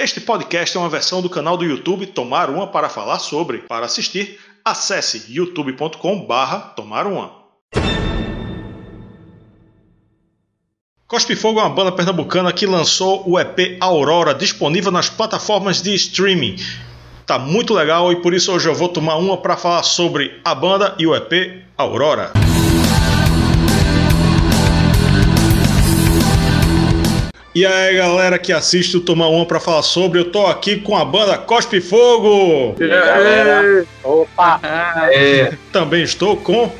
Este podcast é uma versão do canal do YouTube Tomar Uma para falar sobre. Para assistir, acesse youtube.com/barra Tomar Uma. Cospe Fogo é uma banda pernambucana que lançou o EP Aurora, disponível nas plataformas de streaming. Tá muito legal e por isso hoje eu vou tomar uma para falar sobre a banda e o EP Aurora. E aí, galera que assiste o Tomar Uma para falar sobre, eu tô aqui com a banda Cospe Fogo. E aí, galera? Opa! É. Também estou com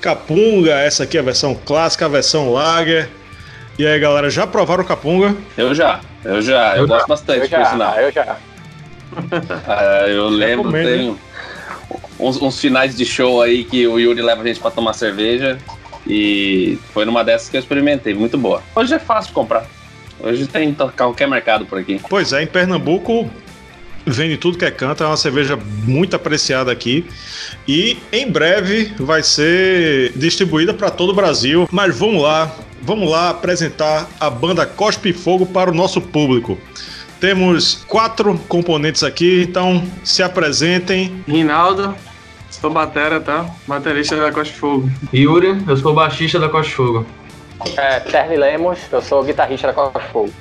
Capunga, essa aqui é a versão clássica, a versão lager. E aí, galera, já provaram o Capunga? Eu já, eu já, eu, eu gosto bastante, eu já, por sinal. Eu já. ah, eu lembro, Recomendo, tem uns, uns finais de show aí que o Yuri leva a gente pra tomar cerveja. E foi numa dessas que eu experimentei, muito boa. Hoje é fácil de comprar. Hoje tem qualquer mercado por aqui. Pois é, em Pernambuco vende tudo que é canto, é uma cerveja muito apreciada aqui e em breve vai ser distribuída para todo o Brasil. Mas vamos lá, vamos lá apresentar a banda Cospe Fogo para o nosso público. Temos quatro componentes aqui, então se apresentem. Rinaldo, sou batera, tá? Baterista da Costa Fogo. Yuri, eu sou baixista da Costa Fogo. É, Terry Lemos, eu sou guitarrista da Costa Fogo.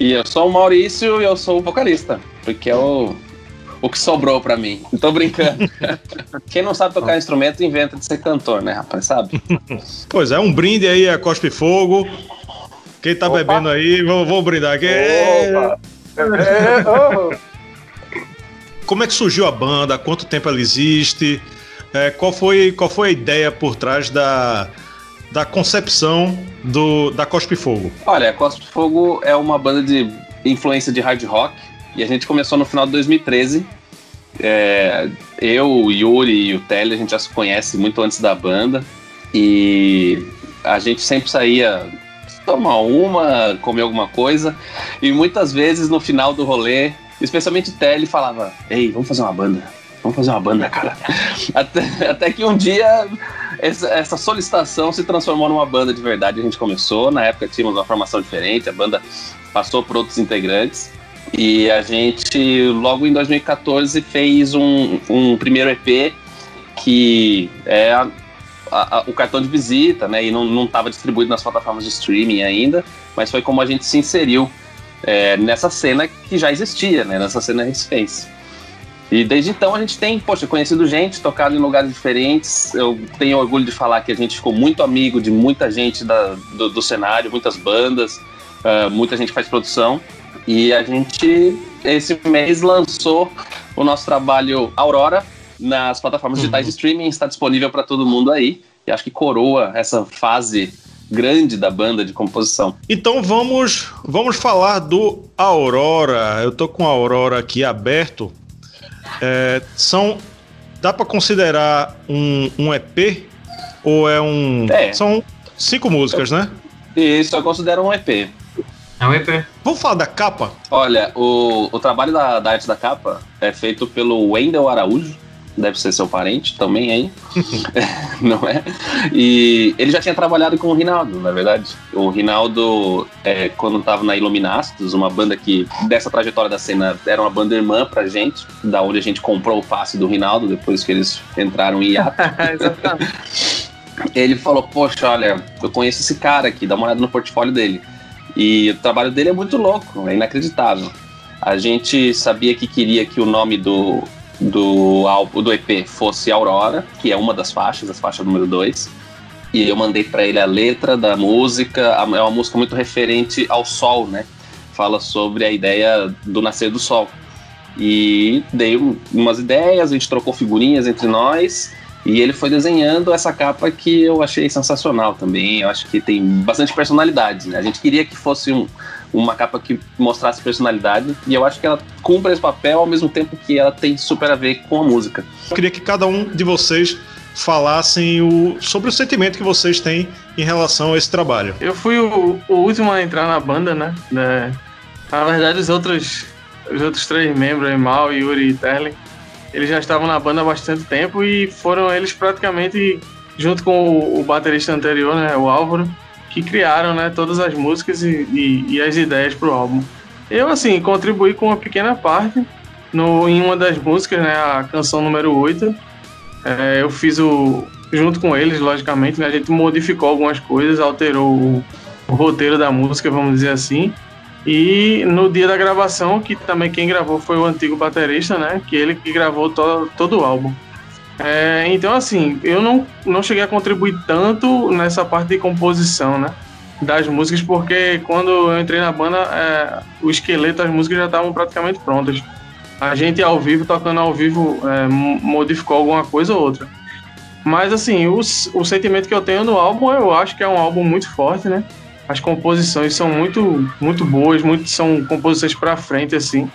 E eu sou o Maurício e eu sou o vocalista, porque é o, o que sobrou pra mim. Não tô brincando. Quem não sabe tocar instrumento inventa de ser cantor, né, rapaz? Sabe? Pois é, um brinde aí a Cospe Fogo. Quem tá Opa. bebendo aí, vou, vou brindar aqui. Opa! Como é que surgiu a banda? Há quanto tempo ela existe? É, qual, foi, qual foi a ideia por trás da, da concepção do, da Cospe Fogo? Olha, Cospe Fogo é uma banda de influência de hard rock e a gente começou no final de 2013. É, eu, o Yuri e o Telly, a gente já se conhece muito antes da banda e a gente sempre saía tomar uma, comer alguma coisa e muitas vezes no final do rolê, especialmente o Telly falava: Ei, vamos fazer uma banda. Vamos fazer uma banda, cara. até, até que um dia essa, essa, solicitação se transformou numa banda de verdade. A gente começou, na época tínhamos uma formação diferente, a banda passou por outros integrantes. E a gente, logo em 2014, fez um, um primeiro EP que é a, a, a, o cartão de visita, né? E não estava distribuído nas plataformas de streaming ainda, mas foi como a gente se inseriu é, nessa cena que já existia, né? Nessa cena Respace. E desde então a gente tem, poxa, conhecido gente, tocado em lugares diferentes. Eu tenho orgulho de falar que a gente ficou muito amigo de muita gente da, do, do, cenário, muitas bandas, uh, muita gente faz produção. E a gente, esse mês, lançou o nosso trabalho Aurora nas plataformas Uhum. digitais de streaming. Está disponível para todo mundo aí. E acho que coroa essa fase grande da banda de composição. Então vamos, vamos falar do Aurora. Eu tô com a Aurora aqui aberto. É, são. Dá para considerar um, um EP? Ou é um. É. São cinco músicas, né? Isso eu considero um EP. É um EP. Vamos falar da capa? Olha, o, o trabalho da, da arte da capa é feito pelo Wendel Araújo, deve ser seu parente também aí, não é? E ele já tinha trabalhado com o Rinaldo, na verdade. O Rinaldo, é, quando estava na Iluminastos, uma banda que, dessa trajetória da cena, era uma banda irmã pra gente, da onde a gente comprou o passe do Rinaldo, depois que eles entraram em hiato. Ele falou, poxa, olha, eu conheço esse cara aqui, dá uma olhada no portfólio dele. E o trabalho dele é muito louco, é inacreditável. A gente sabia que queria que o nome do, do álbum do EP fosse Aurora, que é uma das faixas, a faixa número 2. E eu mandei para ele a letra da música, é uma música muito referente ao sol, né? Fala sobre a ideia do nascer do sol. E dei umas ideias, a gente trocou figurinhas entre nós. E ele foi desenhando essa capa que eu achei sensacional também. Eu acho que tem bastante personalidade. Né? A gente queria que fosse um, uma capa que mostrasse personalidade. E eu acho que ela cumpre esse papel ao mesmo tempo que ela tem super a ver com a música. Eu queria que cada um de vocês falassem o, sobre o sentimento que vocês têm em relação a esse trabalho. Eu fui o, o último a entrar na banda, né? É, na verdade, os outros, os outros três membros, Mal, Yuri e Terlen, eles já estavam na banda há bastante tempo e foram eles praticamente, junto com o, baterista anterior, né, o Álvaro, que criaram né, todas as músicas e, e, e as ideias para o álbum. Eu, assim, contribuí com uma pequena parte no, em uma das músicas, né, a canção número 8. É, eu fiz o. junto com eles, logicamente, né, a gente modificou algumas coisas, alterou o, o roteiro da música, vamos dizer assim. E no dia da gravação, que também quem gravou foi o antigo baterista, né? Que ele que gravou to, todo o álbum. É, então, assim, eu não, não cheguei a contribuir tanto nessa parte de composição, né? Das músicas, porque quando eu entrei na banda, é, o esqueleto das músicas já estavam praticamente prontas. A gente ao vivo, tocando ao vivo, é, modificou alguma coisa ou outra. Mas, assim, o, o sentimento que eu tenho no álbum, eu acho que é um álbum muito forte, né? As composições são muito, muito boas, muito, são composições para frente, assim.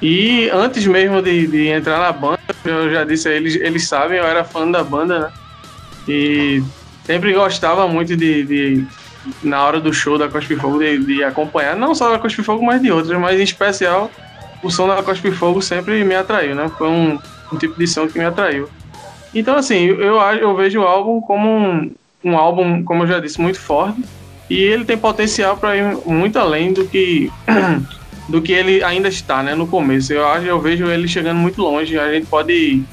E antes mesmo de, de, entrar na banda, eu já disse a eles, eles sabem, eu era fã da banda, né? E sempre gostava muito de, de na hora do show da Cospe Fogo, de, de, acompanhar, não só da Cospe Fogo, mas de outras, mas em especial o som da Cospe Fogo sempre me atraiu, né? Foi um, um tipo de som que me atraiu. Então, assim, eu, eu vejo o álbum como um, um álbum, como eu já disse, muito forte e ele tem potencial para ir muito além do que do que ele ainda está, né? No começo, eu acho, eu vejo ele chegando muito longe. A gente pode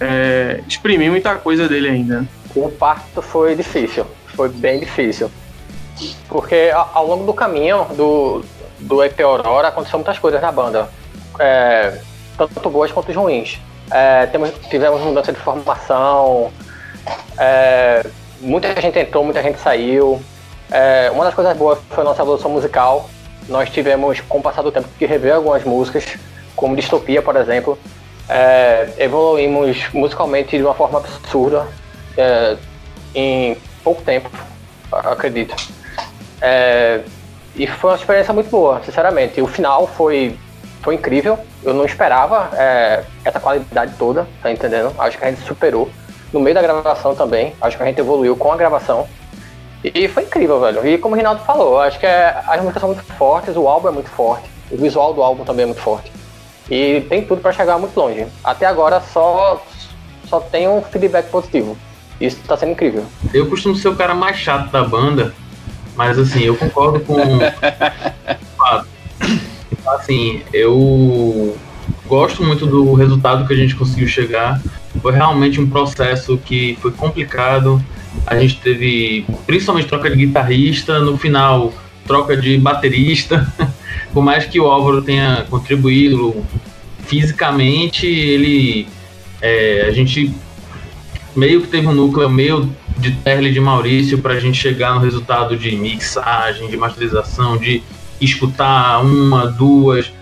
é, exprimir muita coisa dele ainda. O parto foi difícil, foi bem difícil, porque ao longo do caminho do do EP Aurora aconteceu muitas coisas na banda, é, tanto boas quanto ruins. É, temos, tivemos mudança de formação, é, muita gente entrou, muita gente saiu. É, uma das coisas boas foi a nossa evolução musical. Nós tivemos, com o passar do tempo, que rever algumas músicas, como Distopia, por exemplo. É, evoluímos musicalmente de uma forma absurda é, em pouco tempo, acredito. É, e foi uma experiência muito boa, sinceramente. O final foi, foi incrível. Eu não esperava é, essa qualidade toda, tá entendendo? Acho que a gente superou. No meio da gravação também, acho que a gente evoluiu com a gravação. E foi incrível, velho. E como o Rinaldo falou, acho que é, as músicas são muito fortes, o álbum é muito forte, o visual do álbum também é muito forte. E tem tudo para chegar muito longe. Até agora só, só tem um feedback positivo. Isso tá sendo incrível. Eu costumo ser o cara mais chato da banda, mas assim, eu concordo com o fato. Assim, eu gosto muito do resultado que a gente conseguiu chegar. Foi realmente um processo que foi complicado a gente teve principalmente troca de guitarrista, no final troca de baterista. Por mais que o Álvaro tenha contribuído fisicamente, ele é, a gente meio que teve um núcleo meio de Terle de Maurício para a gente chegar no resultado de mixagem, de masterização, de escutar uma, duas.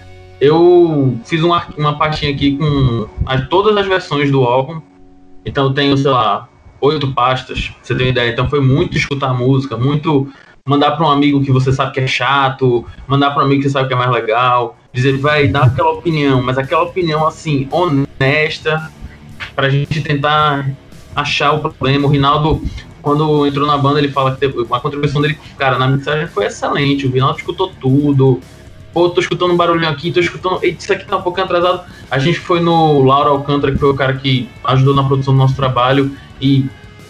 Eu fiz uma, uma pastinha aqui com as, todas as versões do álbum. Então eu tenho, sei lá, oito pastas, você ter uma ideia. Então foi muito escutar música, muito mandar para um amigo que você sabe que é chato, mandar para um amigo que você sabe que é mais legal, dizer, vai, dar aquela opinião, mas aquela opinião assim, honesta, pra gente tentar achar o problema. O Rinaldo, quando entrou na banda, ele fala que teve uma contribuição dele, cara, na mensagem foi excelente. O Rinaldo escutou tudo. Pô, tô escutando um barulhinho aqui, tô escutando. Eita, isso aqui tá um pouquinho atrasado. A gente foi no Laura Alcântara, que foi o cara que ajudou na produção do nosso trabalho e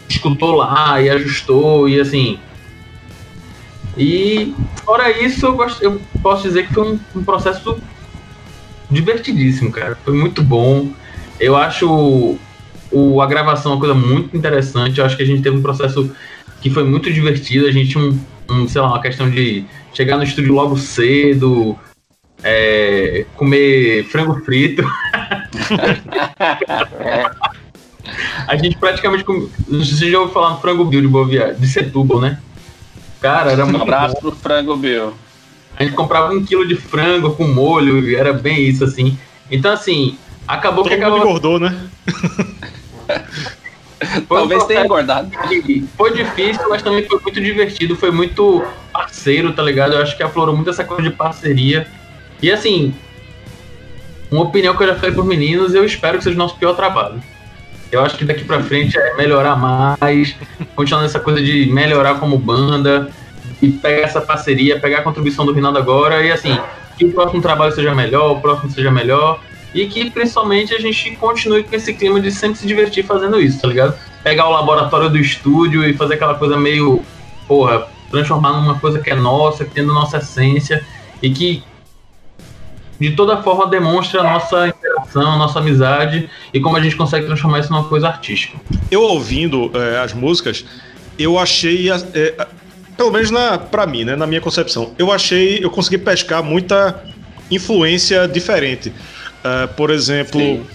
escutou lá e ajustou e assim. E fora isso, eu, gosto, eu posso dizer que foi um, um, processo divertidíssimo, cara. Foi muito bom. Eu acho o, a gravação uma coisa muito interessante. Eu acho que a gente teve um processo que foi muito divertido. A gente tinha um, um sei lá, uma questão de chegar no estúdio logo cedo, é, comer frango frito. A gente praticamente. Você já ouviu falar no Frango Bill de Boa Viagem, de Setúbal, né? Cara, era muito. Um abraço bom. pro Frango Bill. A gente comprava um quilo de frango com molho, era bem isso, assim. Então, assim, acabou Todo que acabou. engordou, né? Talvez um tenha engordado. Foi difícil, mas também foi muito divertido, foi muito parceiro, tá ligado? Eu acho que aflorou muito essa coisa de parceria. E assim, uma opinião que eu já falei pros meninos, eu espero que seja o nosso pior trabalho. Eu acho que daqui para frente é melhorar mais, continuar nessa coisa de melhorar como banda e pegar essa parceria, pegar a contribuição do Rinaldo agora e assim, que o próximo trabalho seja melhor, o próximo seja melhor e que principalmente a gente continue com esse clima de sempre se divertir fazendo isso, tá ligado? Pegar o laboratório do estúdio e fazer aquela coisa meio, porra, transformar numa coisa que é nossa, que tem nossa essência e que de toda forma demonstra a nossa interação, a nossa amizade e como a gente consegue transformar isso numa coisa artística. Eu ouvindo é, as músicas, eu achei, é, pelo menos na, pra mim, né, na minha concepção, eu achei, eu consegui pescar muita influência diferente. Uh, por exemplo,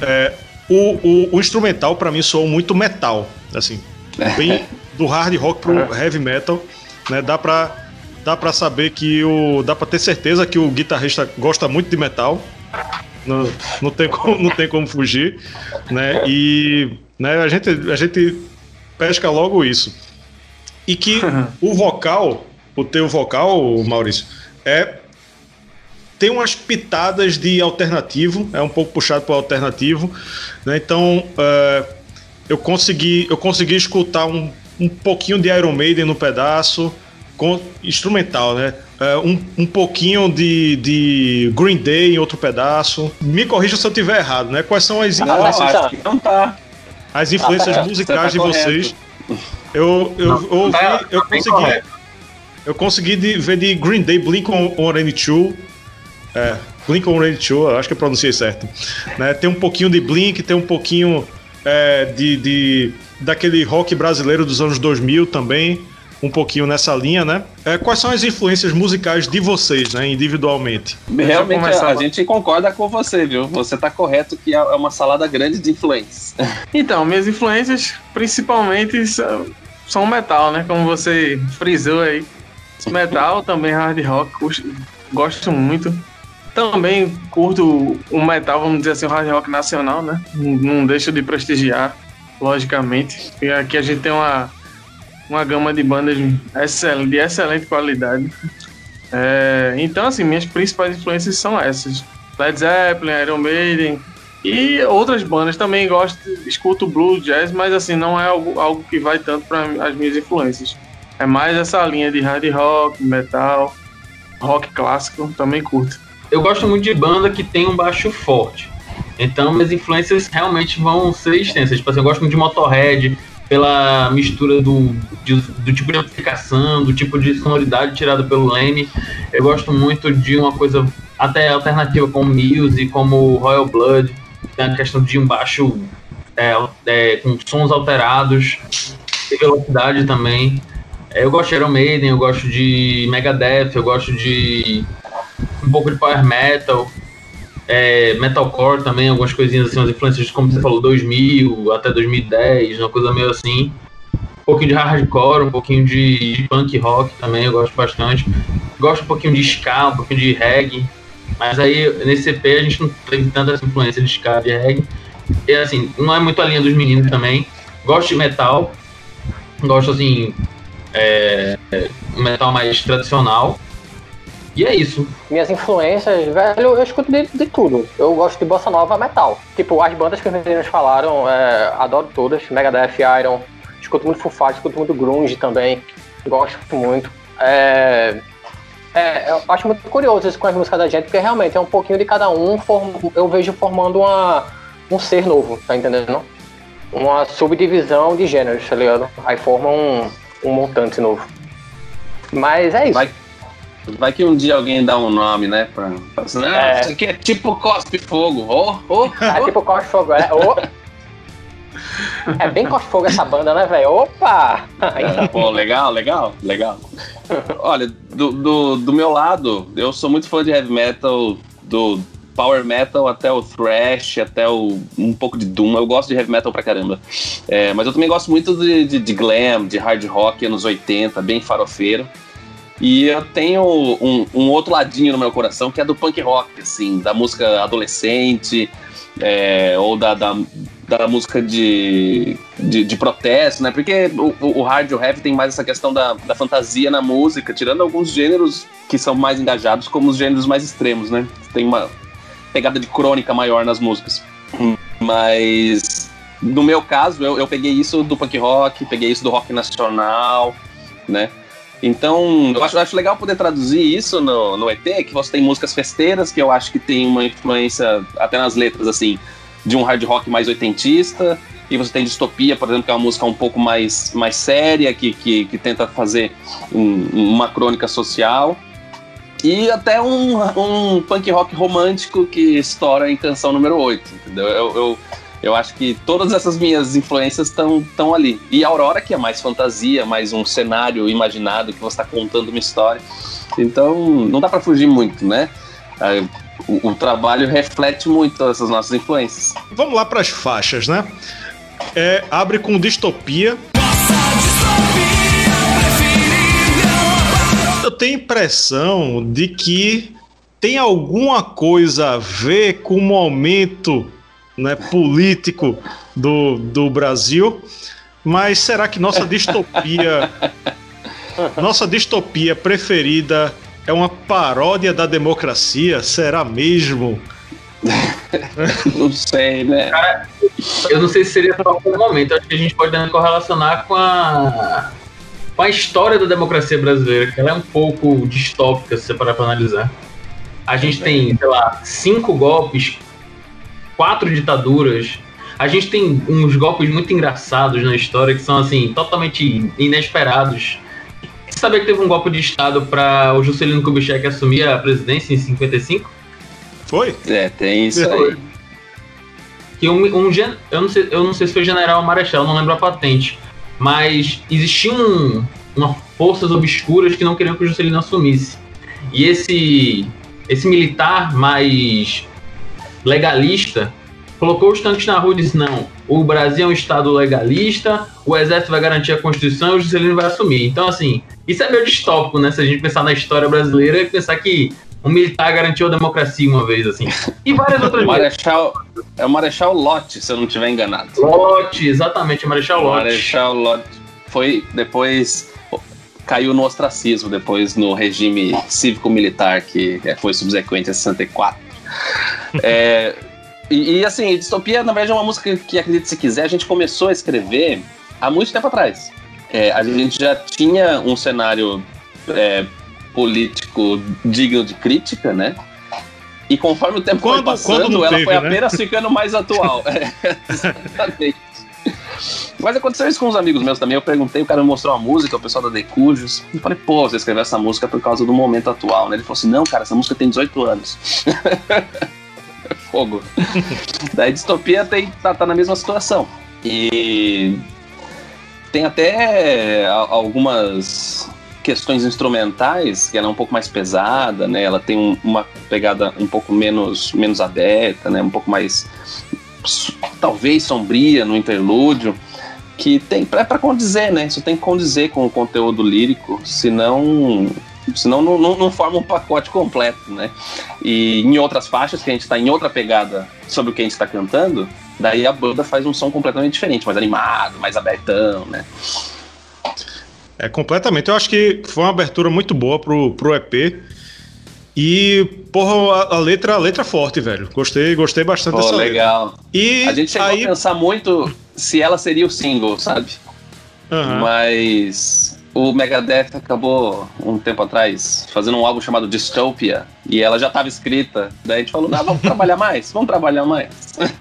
é, o, o, o, instrumental para mim soou muito metal, assim, bem do hard rock pro heavy metal, né? Dá pra, dá pra saber que o. dá pra ter certeza que o guitarrista gosta muito de metal. Não, não, tem, como, não tem como fugir, né? E né, a, gente, a gente pesca logo isso. E que o vocal, o teu vocal, Maurício, é tem umas pitadas de alternativo, é um pouco puxado para o alternativo, né? Então uh, eu consegui eu consegui escutar um, um pouquinho de Iron Maiden no pedaço, instrumental, né? Uh, um, um pouquinho de, de Green Day em outro pedaço. Me corrija se eu estiver errado, né? Quais são as influências? Não, não tá. As influências ah, musicais tá de vocês. Eu, eu, eu, ouvi, tá eu consegui. Eu consegui de, ver de Green Day, Blink-182, é, Blink 182, acho que eu pronunciei certo. Né? Tem um pouquinho de Blink, tem um pouquinho é, de, de daquele rock brasileiro dos anos 2000 também, um pouquinho nessa linha, né? É, quais são as influências musicais de vocês, né, individualmente? Realmente a, a, gente concorda com você, viu? Você tá correto que é uma salada grande de influências. Então, minhas influências principalmente são, são metal, né? Como você frisou aí. Metal, também hard rock, gosto muito. Também curto o metal, vamos dizer assim, o hard rock nacional, né? Não deixa de prestigiar, logicamente. E aqui a gente tem uma, uma gama de bandas de excelente qualidade. É, então, assim, minhas principais influências são essas. Led Zeppelin, Iron Maiden e outras bandas. Também gosto, escuto blues, jazz, mas assim, não é algo, algo que vai tanto para as minhas influências. É mais essa linha de hard rock, metal, rock clássico, também curto eu gosto muito de banda que tem um baixo forte. Então, minhas influências realmente vão ser extensas. Tipo assim, eu gosto muito de Motorhead, pela mistura do, de, do tipo de amplificação, do tipo de sonoridade tirada pelo Leme. Eu gosto muito de uma coisa até alternativa como Muse, como Royal Blood. Tem a questão de um baixo é, é, com sons alterados, e velocidade também. Eu gosto de Iron Maiden, eu gosto de Megadeth, eu gosto de um pouco de power metal, é, metalcore também, algumas coisinhas assim, umas influências, como você falou, 2000 até 2010, uma coisa meio assim. Um pouquinho de hardcore, um pouquinho de, punk rock também, eu gosto bastante. Gosto um pouquinho de ska, um pouquinho de reggae. Mas aí, nesse EP, a gente não tem tanta influência de ska, de reggae. E assim, não é muito a linha dos meninos também. Gosto de metal. Gosto, assim, é, metal mais tradicional. E é isso. Minhas influências, velho, eu escuto de, de tudo. Eu gosto de bossa nova metal. Tipo, as bandas que os meninos falaram, é, adoro todas. Megadeth, Iron. Escuto muito Foo Fighters, escuto muito grunge também. Gosto muito. É, é, eu acho muito curioso isso com as músicas da gente, porque realmente é um pouquinho de cada um. Form, eu vejo formando uma, um ser novo, tá entendendo? Uma subdivisão de gêneros, tá ligado? Aí forma um, um montante novo. Mas é isso. Vai Vai que um dia alguém dá um nome, né? Pra, pra assim, ah, é. isso aqui é tipo cospe fogo. Oh, oh, oh. É tipo cospe fogo, é. Oh. É bem cospe fogo essa banda, né, velho? Opa! É, pô, legal, legal, legal. Olha, do, do, do meu lado, eu sou muito fã de heavy metal, do power metal até o thrash, até o, um pouco de doom. Eu gosto de heavy metal pra caramba. É, mas eu também gosto muito de, de, de, glam, de hard rock anos 80, bem farofeiro. E eu tenho um, um, outro ladinho no meu coração que é do punk rock, assim, da música adolescente, é, ou da, da, da música de, de, de, protesto, né? Porque o, o hard e o heavy tem mais essa questão da, da fantasia na música, tirando alguns gêneros que são mais engajados, como os gêneros mais extremos, né? Tem uma pegada de crônica maior nas músicas. Mas no meu caso, eu, eu peguei isso do punk rock, peguei isso do rock nacional, né? Então, eu acho, acho legal poder traduzir isso no, no ET, que você tem músicas festeiras, que eu acho que tem uma influência, até nas letras, assim, de um hard rock mais oitentista, e você tem Distopia, por exemplo, que é uma música um pouco mais, mais séria, que, que, que tenta fazer um, uma crônica social. e até um, um punk rock romântico que estoura em canção número 8, entendeu? Eu, eu, eu acho que todas essas minhas influências estão ali. E Aurora, que é mais fantasia, mais um cenário imaginado, que você está contando uma história. Então, não dá para fugir muito, né? É, o, o, trabalho reflete muito essas nossas influências. Vamos lá para as faixas, né? É, abre com distopia. Eu tenho impressão de que tem alguma coisa a ver com o momento né, político do, do Brasil, mas será que nossa distopia, nossa distopia preferida é uma paródia da democracia? Será mesmo? não sei, né? Cara, eu não sei se seria só um momento. Acho que a gente pode correlacionar com a, com a história da democracia brasileira, que ela é um pouco distópica, se você parar para analisar. A gente tem, sei lá, cinco golpes, quatro ditaduras. A gente tem uns golpes muito engraçados na história que são, assim, totalmente inesperados sabia que teve um golpe de Estado para o Juscelino Kubitschek assumir a presidência em 55? Foi? É, tem isso aí. Que um, um, eu, não sei, eu não sei se foi general ou marechal, não lembro a patente. Mas existiam uma forças obscuras que não queriam que o Juscelino assumisse. E esse, esse militar mais legalista colocou os tanques na rua e disse: não, o Brasil é um Estado legalista, o Exército vai garantir a Constituição e o Juscelino vai assumir. Então, assim, isso é meio distópico, né? Se a gente pensar na história brasileira e pensar que um militar garantiu a democracia uma vez, assim. E várias outras Marechal, É o Marechal Lott, se eu não estiver enganado. Lott, exatamente, o Marechal Lott. Marechal Lott foi depois caiu no ostracismo, depois no regime cívico-militar que foi subsequente a 64. é, e, e, assim, Distopia, na verdade, é uma música que, acredite se quiser, a gente começou a escrever há muito tempo atrás. É, a gente já tinha um cenário é, político digno de crítica, né? E conforme o tempo quando, foi passando, ela teve, foi né? apenas ficando mais atual. É, exatamente. Mas aconteceu isso com uns amigos meus também. Eu perguntei, o cara me mostrou uma música, o pessoal da Decujos. Eu falei, pô, você escreveu essa música por causa do momento atual, né? Ele falou assim: não, cara, essa música tem 18 anos. fogo. Daí distopia tem, tá, tá na mesma situação. E tem até algumas questões instrumentais que ela é um pouco mais pesada, né? Ela tem um, uma pegada um pouco menos menos aberta, né? Um pouco mais talvez sombria no interlúdio, que tem é para condizer, né? Isso tem que condizer com o conteúdo lírico, senão Senão não, não, não, forma um pacote completo, né? E em outras faixas, que a gente está em outra pegada sobre o que a gente está cantando, daí a banda faz um som completamente diferente, mais animado, mais abertão, né? É, completamente. Eu acho que foi uma abertura muito boa pro, pro EP. E, porra, a, a letra, a letra é forte, velho. Gostei, gostei bastante Pô, dessa legal. letra. E a gente chegou aí... a pensar muito se ela seria o single, sabe? Uhum. Mas o Megadeth acabou um tempo atrás fazendo um álbum chamado Dystopia e ela já estava escrita. Daí a gente falou: não, vamos trabalhar mais, vamos trabalhar mais.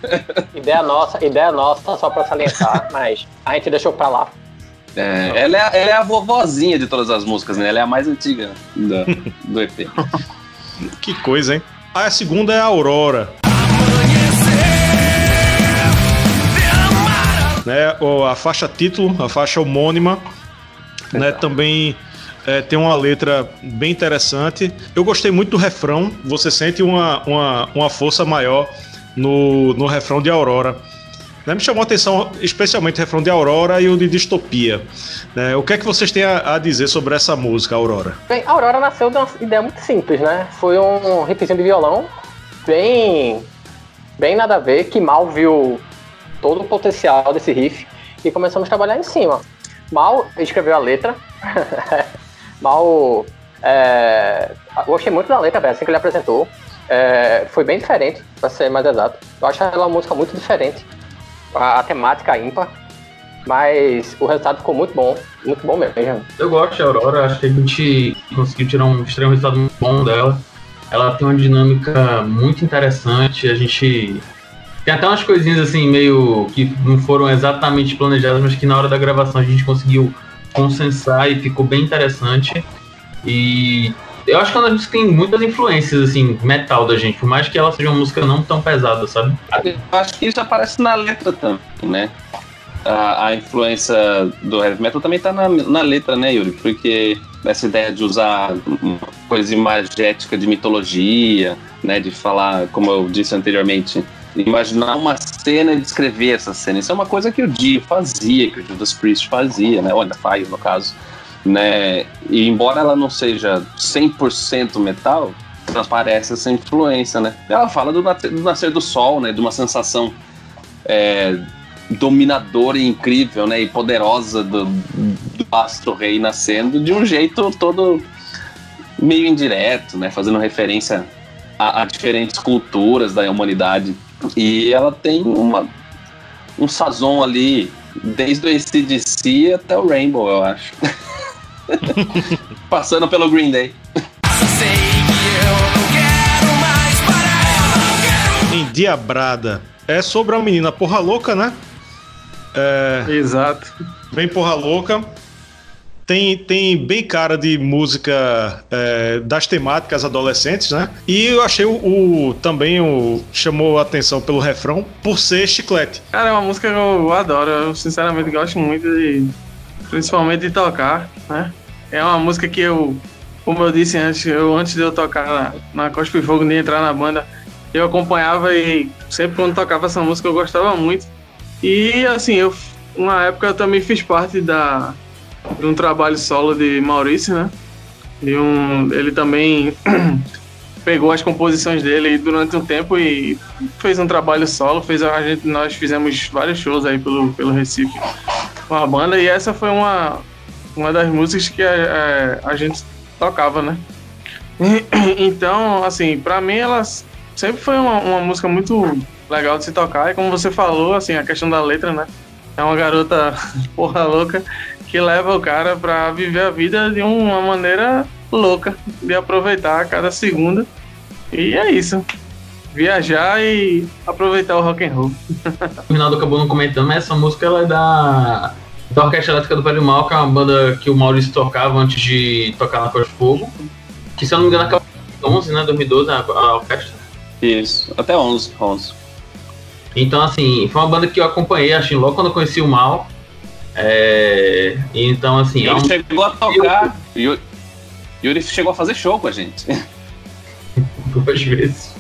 Ideia nossa, ideia nossa, só para salientar, mas a gente deixou para lá. É, ela, é, ela é a vovozinha de todas as músicas, né? Ela é a mais antiga do, do EP. Que coisa, hein? a segunda é a Aurora. Né, a faixa título, a faixa homônima né? Também é, tem uma letra bem interessante. Eu gostei muito do refrão. Você sente uma, uma, uma força maior no, no refrão de Aurora. Né? Me chamou a atenção especialmente o refrão de Aurora e o de Distopia. Né? O que é que vocês têm a, a, dizer sobre essa música, Aurora? Bem, Aurora nasceu de uma ideia muito simples, né? Foi um riffzinho de violão bem, bem nada a ver, que mal viu todo o potencial desse riff e começamos a trabalhar em cima. Mal escreveu a letra. Mal. É, gostei muito da letra, velho, assim que ele apresentou. É, foi bem diferente, para ser mais exato. Eu acho ela uma música muito diferente. A, a, temática ímpar. Mas o resultado ficou muito bom. Muito bom mesmo. Eu gosto da Aurora, acho que a gente conseguiu tirar um extremo resultado muito bom dela. Ela tem uma dinâmica muito interessante. A gente tem até umas coisinhas assim, meio que não foram exatamente planejadas, mas que na hora da gravação a gente conseguiu consensar e ficou bem interessante. E Eu acho que uma música tem muitas influências, assim, metal da gente, por mais que ela seja uma música não tão pesada, sabe? Eu acho que isso aparece na letra também, né? A, a influência do heavy metal também tá na, na letra, né, Yuri? Porque essa ideia de usar coisa imagética de mitologia, né? De falar, como eu disse anteriormente, imaginar uma cena e descrever essa cena. Isso é uma coisa que o Dio fazia, que o Judas Priest fazia, né? Ainda faz, no caso. Né? E embora ela não seja 100% metal, transparece essa influência, né? Ela fala do, do nascer do sol, né? De uma sensação é, dominadora e incrível, né? E poderosa do, do astro rei nascendo de um jeito todo meio indireto, né? Fazendo referência a, a diferentes culturas da humanidade. E ela tem uma, um sazon ali, desde o ACDC até o Rainbow, eu acho. Passando pelo Green Day. Endiabrada. É sobre uma menina porra louca, né? É... Exato. Bem porra louca. Tem, tem bem cara de música é, das temáticas adolescentes, né? E eu achei o, o, também o chamou a atenção pelo refrão por ser chiclete. Cara, é uma música que eu adoro. Eu sinceramente gosto muito de, principalmente de tocar, né? É uma música que eu, como eu disse antes, eu antes de eu tocar na, na Cospe Fogo, de entrar na banda, eu acompanhava e sempre quando tocava essa música eu gostava muito. E assim, eu uma época eu também fiz parte da de um trabalho solo de Maurício, né? E um, ele também pegou as composições dele durante um tempo e fez um trabalho solo. Fez a gente, nós fizemos vários shows aí pelo, pelo Recife com a banda e essa foi uma, uma das músicas que a, é, a, a gente tocava, né? Então, assim, para mim ela sempre foi uma, uma, música muito legal de se tocar e como você falou, assim, a questão da letra, né? É uma garota porra louca que leva o cara para viver a vida de uma maneira louca, de aproveitar cada segunda. E é isso. Viajar e aproveitar o rock and roll. o Rinaldo acabou não comentando, mas essa música ela é da, da Orquestra Elétrica do Velho Mal, que é uma banda que o Maurício tocava antes de tocar na Cor de Fogo. Que se eu não me engano acabou em 11, né? 2012 a, a orquestra. Isso, até 11, 11. Então, assim, foi uma banda que eu acompanhei, acho, logo quando eu conheci o Mal. É, então, assim. Ele é um... chegou a tocar. Eu... Yuri chegou a fazer show com a gente. Duas vezes.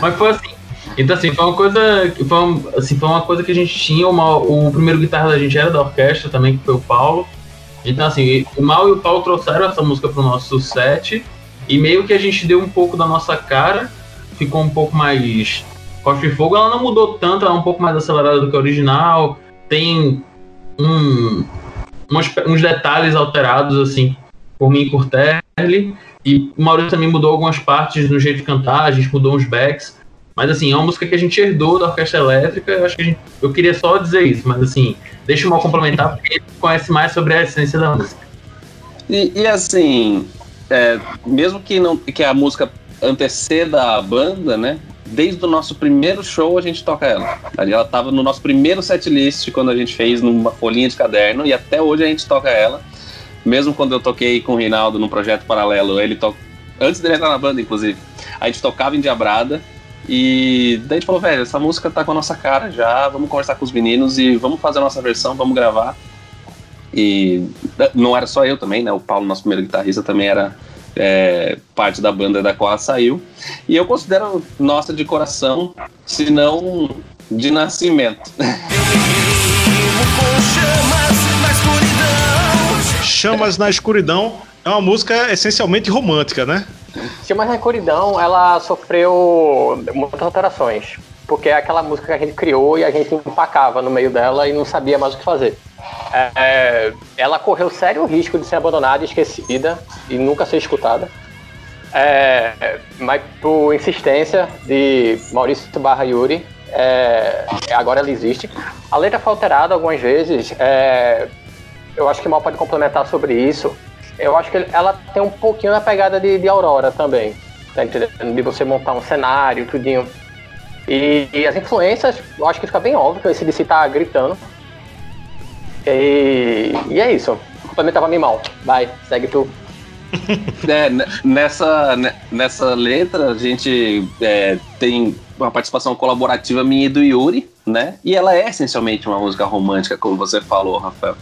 Mas foi assim. Então, assim, foi uma coisa. Foi, assim, foi uma coisa que a gente tinha. Uma, o primeiro guitarra da gente era da orquestra também, que foi o Paulo. Então, assim, o Mal e o Paulo trouxeram essa música pro nosso set. E meio que a gente deu um pouco da nossa cara. Ficou um pouco mais. Costa de Fogo, ela não mudou tanto, ela é um pouco mais acelerada do que a original. Tem um, uns, uns, detalhes alterados, assim, por mim e por Terli. E o Maurício também mudou algumas partes no jeito de cantar, a gente mudou uns backs. Mas assim, é uma música que a gente herdou da orquestra elétrica. Eu acho que gente, eu queria só dizer isso, mas assim, deixa o mal complementar porque ele conhece mais sobre a essência da música. E, e assim, é, mesmo que não que a música anteceda a banda, né? desde o nosso primeiro show a gente toca ela. Ela estava no nosso primeiro set list quando a gente fez numa folhinha de caderno e até hoje a gente toca ela. Mesmo quando eu toquei com o Rinaldo num projeto paralelo, ele to... antes dele entrar na banda, inclusive, a gente tocava em Diabrada e daí falou, velho, essa música tá com a nossa cara já, vamos conversar com os meninos e vamos fazer a nossa versão, vamos gravar. E não era só eu também, né? O Paulo, nosso primeiro guitarrista, também era é, parte da banda da qual ela saiu. E eu considero nossa de coração, se não de nascimento. Chamas na escuridão é uma música essencialmente romântica, né? Chamas na escuridão, ela sofreu muitas alterações. Porque é aquela música que a gente criou e a gente empacava no meio dela e não sabia mais o que fazer. É, ela correu sério risco de ser abandonada esquecida e nunca ser escutada. É, mas por insistência de Maurício Barra Yuri, é, agora ela existe. A letra foi alterada algumas vezes. É, eu acho que Mal pode complementar sobre isso. Eu acho que ela tem um pouquinho a pegada de, de Aurora também. Tá entendendo? De você montar um cenário, tudinho. E, e, as influências, eu acho que fica bem óbvio que esse DC tá gritando. E, e é isso. Complementava mal. Vai, segue tu. É, nessa, nessa letra, a gente é, tem uma participação colaborativa minha e do Yuri, né? E ela é essencialmente uma música romântica, como você falou, Rafael.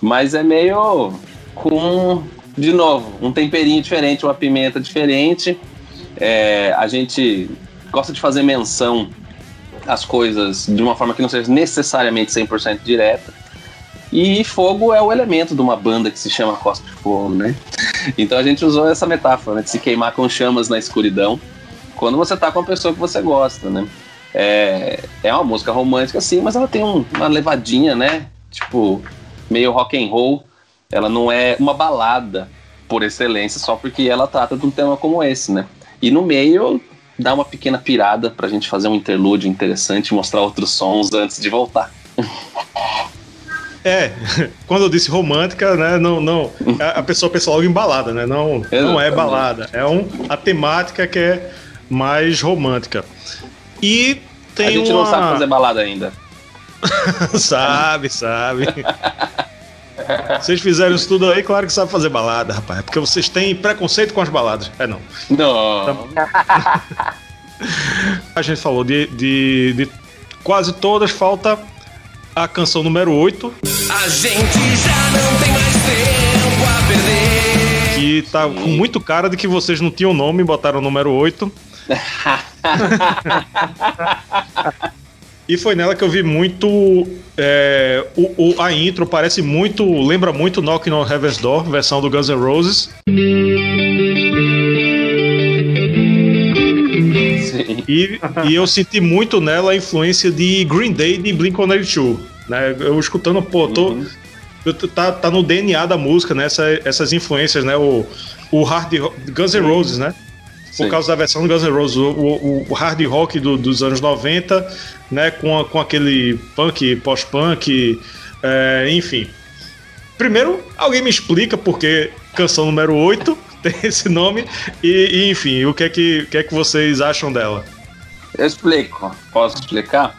Mas é meio com, de novo, um temperinho diferente, uma pimenta diferente. É, a gente gosta de fazer menção às coisas de uma forma que não seja necessariamente 100% direta. E fogo é o elemento de uma banda que se chama Costa de Fogo, né? Então a gente usou essa metáfora né, de se queimar com chamas na escuridão quando você tá com a pessoa que você gosta, né? É, é uma música romântica, sim, mas ela tem um, uma levadinha, né? Tipo, meio rock and roll. Ela não é uma balada por excelência, só porque ela trata de um tema como esse, né? E no meio dá uma pequena pirada pra gente fazer um interlúdio interessante, mostrar outros sons antes de voltar. É, quando eu disse romântica, né, não, não, a pessoa pensa logo em balada, né, não, não é balada, é um, a temática que é mais romântica. E tem A gente uma... não sabe fazer balada ainda. sabe, sabe. Vocês fizeram isso tudo aí, claro que sabe fazer balada, rapaz. É porque vocês têm preconceito com as baladas. É não. Não. A gente falou de, de, de quase todas, falta a canção número 8. A gente já não tem mais tempo a perder. Que tá com muito cara de que vocês não tinham nome e botaram o número 8. e foi nela que eu vi muito. É, o, o, a intro parece muito. Lembra muito Knocking on Heaven's Door, versão do Guns N' Roses. E, e, eu senti muito nela a influência de Green Day de Blink-182. Né? Eu escutando, pô, tô, uhum. tá, tá no DNA da música, né? Essa, essas influências, né? O, o hard Guns N' Roses, né? por Sim. causa da versão do Guns N' Roses, o, o, o hard rock do, dos anos 90, né, com, a, com aquele punk, pós-punk, é, enfim. Primeiro, alguém me explica porque canção número 8 tem esse nome e, e enfim, o que é que, o que é que vocês acham dela? Eu explico, posso explicar?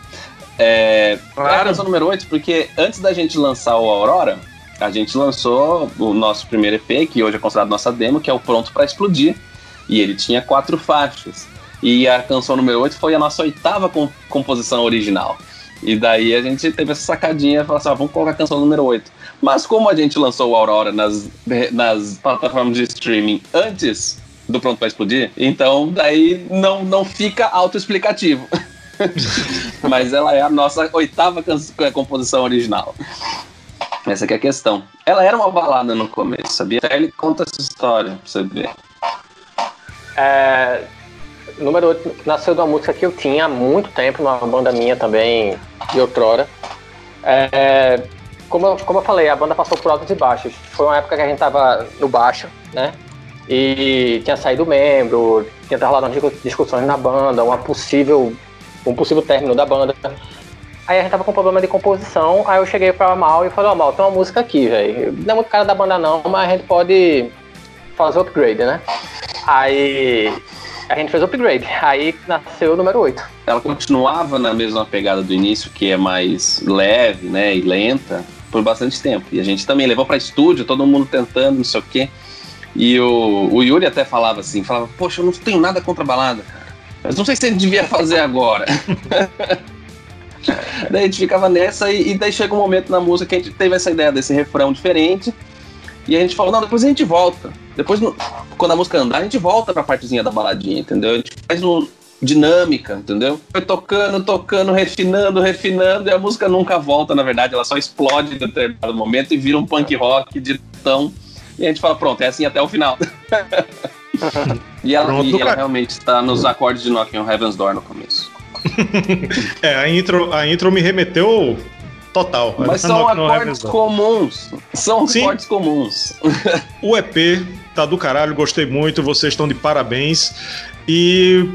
É, claro. é a canção número 8 porque antes da gente lançar o Aurora, a gente lançou o nosso primeiro EP, que hoje é considerado nossa demo, que é o Pronto para Explodir, e ele tinha quatro faixas. E a canção número 8 foi a nossa oitava composição original. E daí a gente teve essa sacadinha e falou assim: ah, vamos colocar a canção número 8. Mas como a gente lançou o Aurora nas, nas plataformas de streaming antes do Pronto para Explodir, então daí não, não fica autoexplicativo. Mas ela é a nossa oitava composição original. Essa é a questão. Ela era uma balada no começo, sabia? Ele conta essa história pra você ver. É, número 8 nasceu de uma música que eu tinha há muito tempo, numa banda minha também, de outrora. É, como, eu, como eu falei, a banda passou por altos e baixos. Foi uma época que a gente tava no baixo, né? E tinha saído membro, tinha rolado umas discussões na banda, uma possível, um possível término da banda. Aí a gente tava com problema de composição, aí eu cheguei pra Mal e falei, ó, oh, Mal, tem uma música aqui, velho. Não é muito cara da banda não, mas a gente pode fazer upgrade, né? Aí a gente fez o upgrade. Aí nasceu o número 8. Ela continuava na mesma pegada do início, que é mais leve, né, e lenta, por bastante tempo. E a gente também levou para estúdio, todo mundo tentando, não sei o quê. E o, o Yuri até falava assim, falava, poxa, eu não tenho nada contra a balada, cara. Mas não sei se ele devia fazer agora. daí a gente ficava nessa e, e daí chega um momento na música que a gente teve essa ideia desse refrão diferente e a gente falou, não, depois a gente volta. Depois, quando a música andar, a gente volta pra partezinha da baladinha, entendeu? A gente faz um dinâmica, entendeu? Foi tocando, tocando, refinando, refinando, e a música nunca volta, na verdade, ela só explode em determinado momento e vira um punk rock de tão. E a gente fala, pronto, é assim até o final. e ela, pronto, e ela realmente está nos acordes de Knocking on Heaven's Door no começo. é, a intro, a intro me remeteu Total. Mas são acordes comuns. São Sim. acordes comuns. o EP tá do caralho, gostei muito, vocês estão de parabéns. E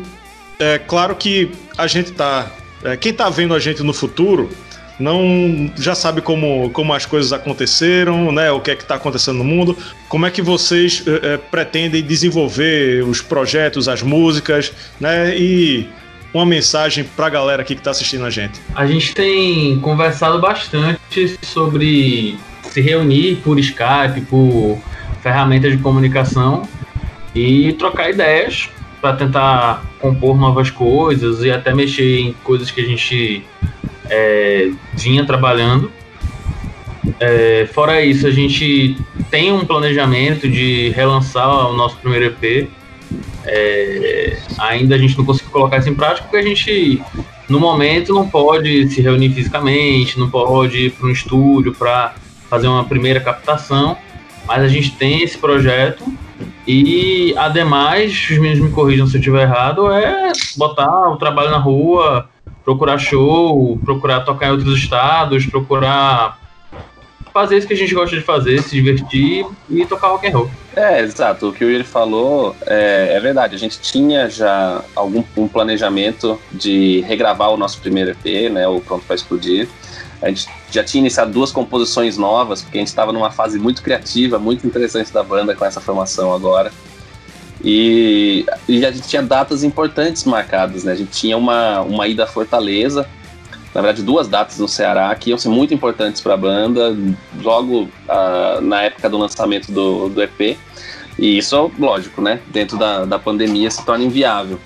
é claro que a gente tá. É, quem tá vendo a gente no futuro não já sabe como, como as coisas aconteceram, né? O que é que está acontecendo no mundo. Como é que vocês é, é, pretendem desenvolver os projetos, as músicas, né? E uma mensagem para a galera aqui que está assistindo a gente? A gente tem conversado bastante sobre se reunir por Skype, por, ferramenta de comunicação e trocar ideias para tentar compor novas coisas e até mexer em coisas que a gente é, vinha trabalhando. É, fora isso, a gente tem um planejamento de relançar o nosso primeiro EP. É, ainda a gente não conseguiu colocar isso em prática porque a gente, no momento, não pode se reunir fisicamente, não pode ir para um estúdio para fazer uma primeira captação. Mas a gente tem esse projeto e, ademais, os meninos me corrijam se eu estiver errado, é botar o trabalho na rua, procurar show, procurar tocar em outros estados, procurar fazer isso que a gente gosta de fazer, se divertir e tocar rock and roll. É, exato. O que o Yuri falou é, é verdade. A gente tinha já algum um planejamento de regravar o nosso primeiro EP, né, o Pronto para Explodir. A gente já tinha iniciado duas composições novas, porque a gente estava numa fase muito criativa, muito interessante da banda com essa formação agora. E, e, a gente tinha datas importantes marcadas, né? A gente tinha uma, uma ida à Fortaleza, na verdade duas datas no Ceará que iam ser muito importantes para a banda, logo uh, na época do lançamento do, do EP. E isso, lógico, né? Dentro da, da pandemia se torna inviável.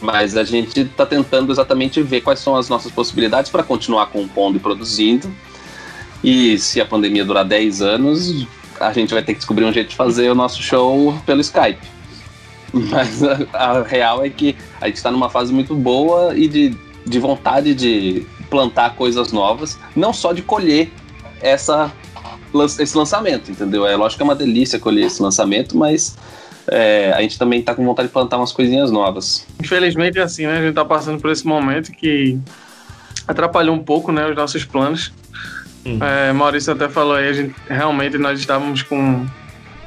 Mas a gente está tentando exatamente ver quais são as nossas possibilidades para continuar compondo e produzindo. E se a pandemia durar 10 anos, a gente vai ter que descobrir um jeito de fazer o nosso show pelo Skype. Mas a, a real é que a gente está numa fase muito boa e de, de vontade de plantar coisas novas, não só de colher essa, esse lançamento, entendeu? É lógico que é uma delícia colher esse lançamento, mas é, a gente também tá com vontade de plantar umas coisinhas novas. Infelizmente é assim, né? A gente tá passando por esse momento que atrapalhou um pouco, né, os nossos planos. Hum. É, Maurício até falou aí, a gente, realmente nós estávamos com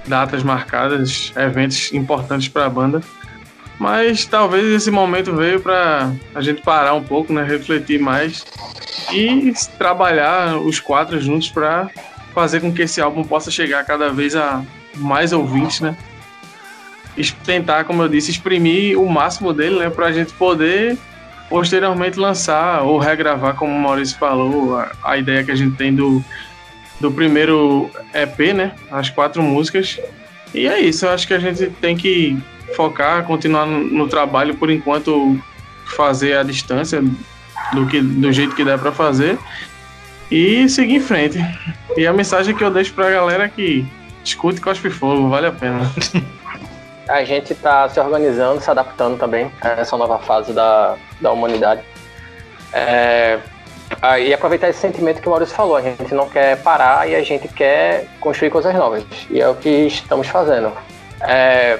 datas marcadas, eventos importantes para a banda. Mas talvez esse momento veio para a gente parar um pouco, né, refletir mais e trabalhar os quatro juntos para fazer com que esse álbum possa chegar cada vez a mais ouvintes, né? tentar, como eu disse, exprimir o máximo dele, né, para a gente poder posteriormente lançar ou regravar, como o Maurício falou, a, a, ideia que a gente tem do, do primeiro EP, né, as quatro músicas. E é isso, eu acho que a gente tem que focar, continuar no, no trabalho por enquanto, fazer a distância do, que, do jeito que der para fazer e seguir em frente. E a mensagem que eu deixo para a galera é que escute Cospe Fogo, vale a pena. a gente está se organizando, se adaptando também a essa nova fase da, da humanidade. É, e aproveitar esse sentimento que o Maurício falou, a gente não quer parar e a gente quer construir coisas novas. E é o que estamos fazendo. É,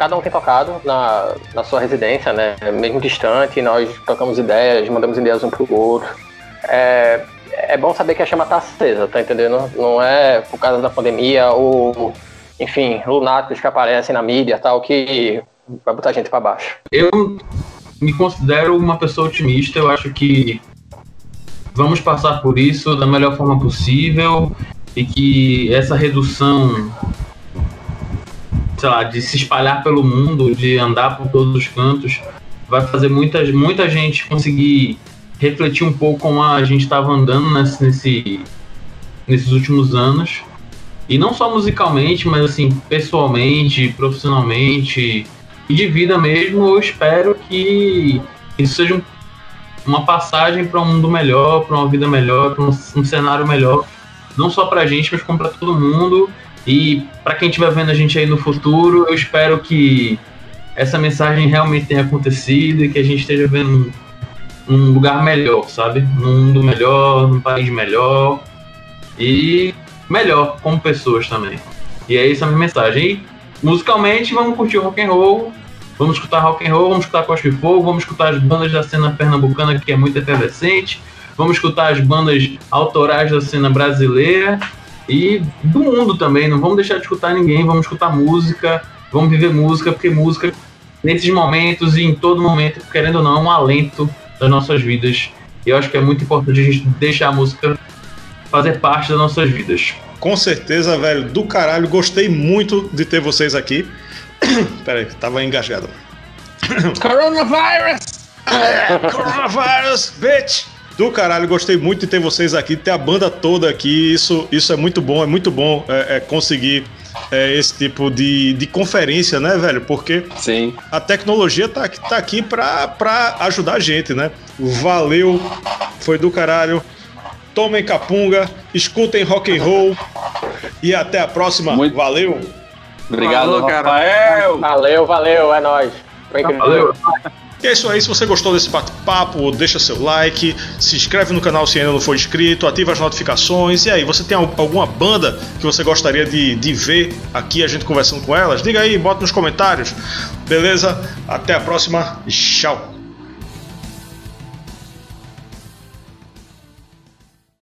cada um tem tocado na, na sua residência, né? Mesmo distante, nós tocamos ideias, mandamos ideias um pro outro. É, é bom saber que a chama tá acesa, tá entendendo? Não é por causa da pandemia ou enfim, lunáticos que aparecem na mídia tal, que vai botar a gente para baixo. Eu me considero uma pessoa otimista, eu acho que vamos passar por isso da melhor forma possível e que essa redução sei lá, de se espalhar pelo mundo, de andar por todos os cantos, vai fazer muita, muita gente conseguir refletir um pouco como a gente estava andando nesse, nesse, nesses últimos anos e não só musicalmente, mas assim, pessoalmente, profissionalmente e de vida mesmo, eu espero que isso seja um, uma passagem para um mundo melhor, para uma vida melhor, para um, um, cenário melhor, não só para a gente, mas como para todo mundo. E para quem estiver vendo a gente aí no futuro, eu espero que essa mensagem realmente tenha acontecido e que a gente esteja vendo um, lugar melhor, sabe? Num mundo melhor, num país melhor. E melhor como pessoas também. E é essa a minha mensagem. E, musicalmente, vamos curtir o rock and roll, vamos escutar rock and roll, vamos escutar Costa de Fogo, vamos escutar as bandas da cena pernambucana que é muito efervescente, vamos escutar as bandas autorais da cena brasileira e do mundo também. Não vamos deixar de escutar ninguém, vamos escutar música, vamos viver música, porque música nesses momentos e em todo momento, querendo ou não, é um alento das nossas vidas. E eu acho que é muito importante a gente deixar a música fazer parte das nossas vidas. Com certeza, velho, do caralho. Gostei muito de ter vocês aqui. Peraí, tava engasgado. Coronavirus! É, coronavirus, bitch! Do caralho, gostei muito de ter vocês aqui, ter a banda toda aqui. Isso, isso é muito bom, é muito bom é, é conseguir é, esse tipo de, de conferência, né, velho? Porque Sim. a tecnologia tá, aqui- tá aqui pra, pra ajudar a gente, né? Valeu, foi do caralho. Tomem capunga, escutem rock and roll e até a próxima. Muito- Valeu! Obrigado, Falou, cara. Rafael. Valeu, valeu, é nóis. Foi incrível. Valeu. E é isso aí, se você gostou desse bate-papo, deixa seu like, se inscreve no canal se ainda não for inscrito, ativa as notificações. E aí, você tem al- alguma banda que você gostaria de, de ver aqui a gente conversando com elas? Diga aí, bota nos comentários. Beleza? Até a próxima. Tchau.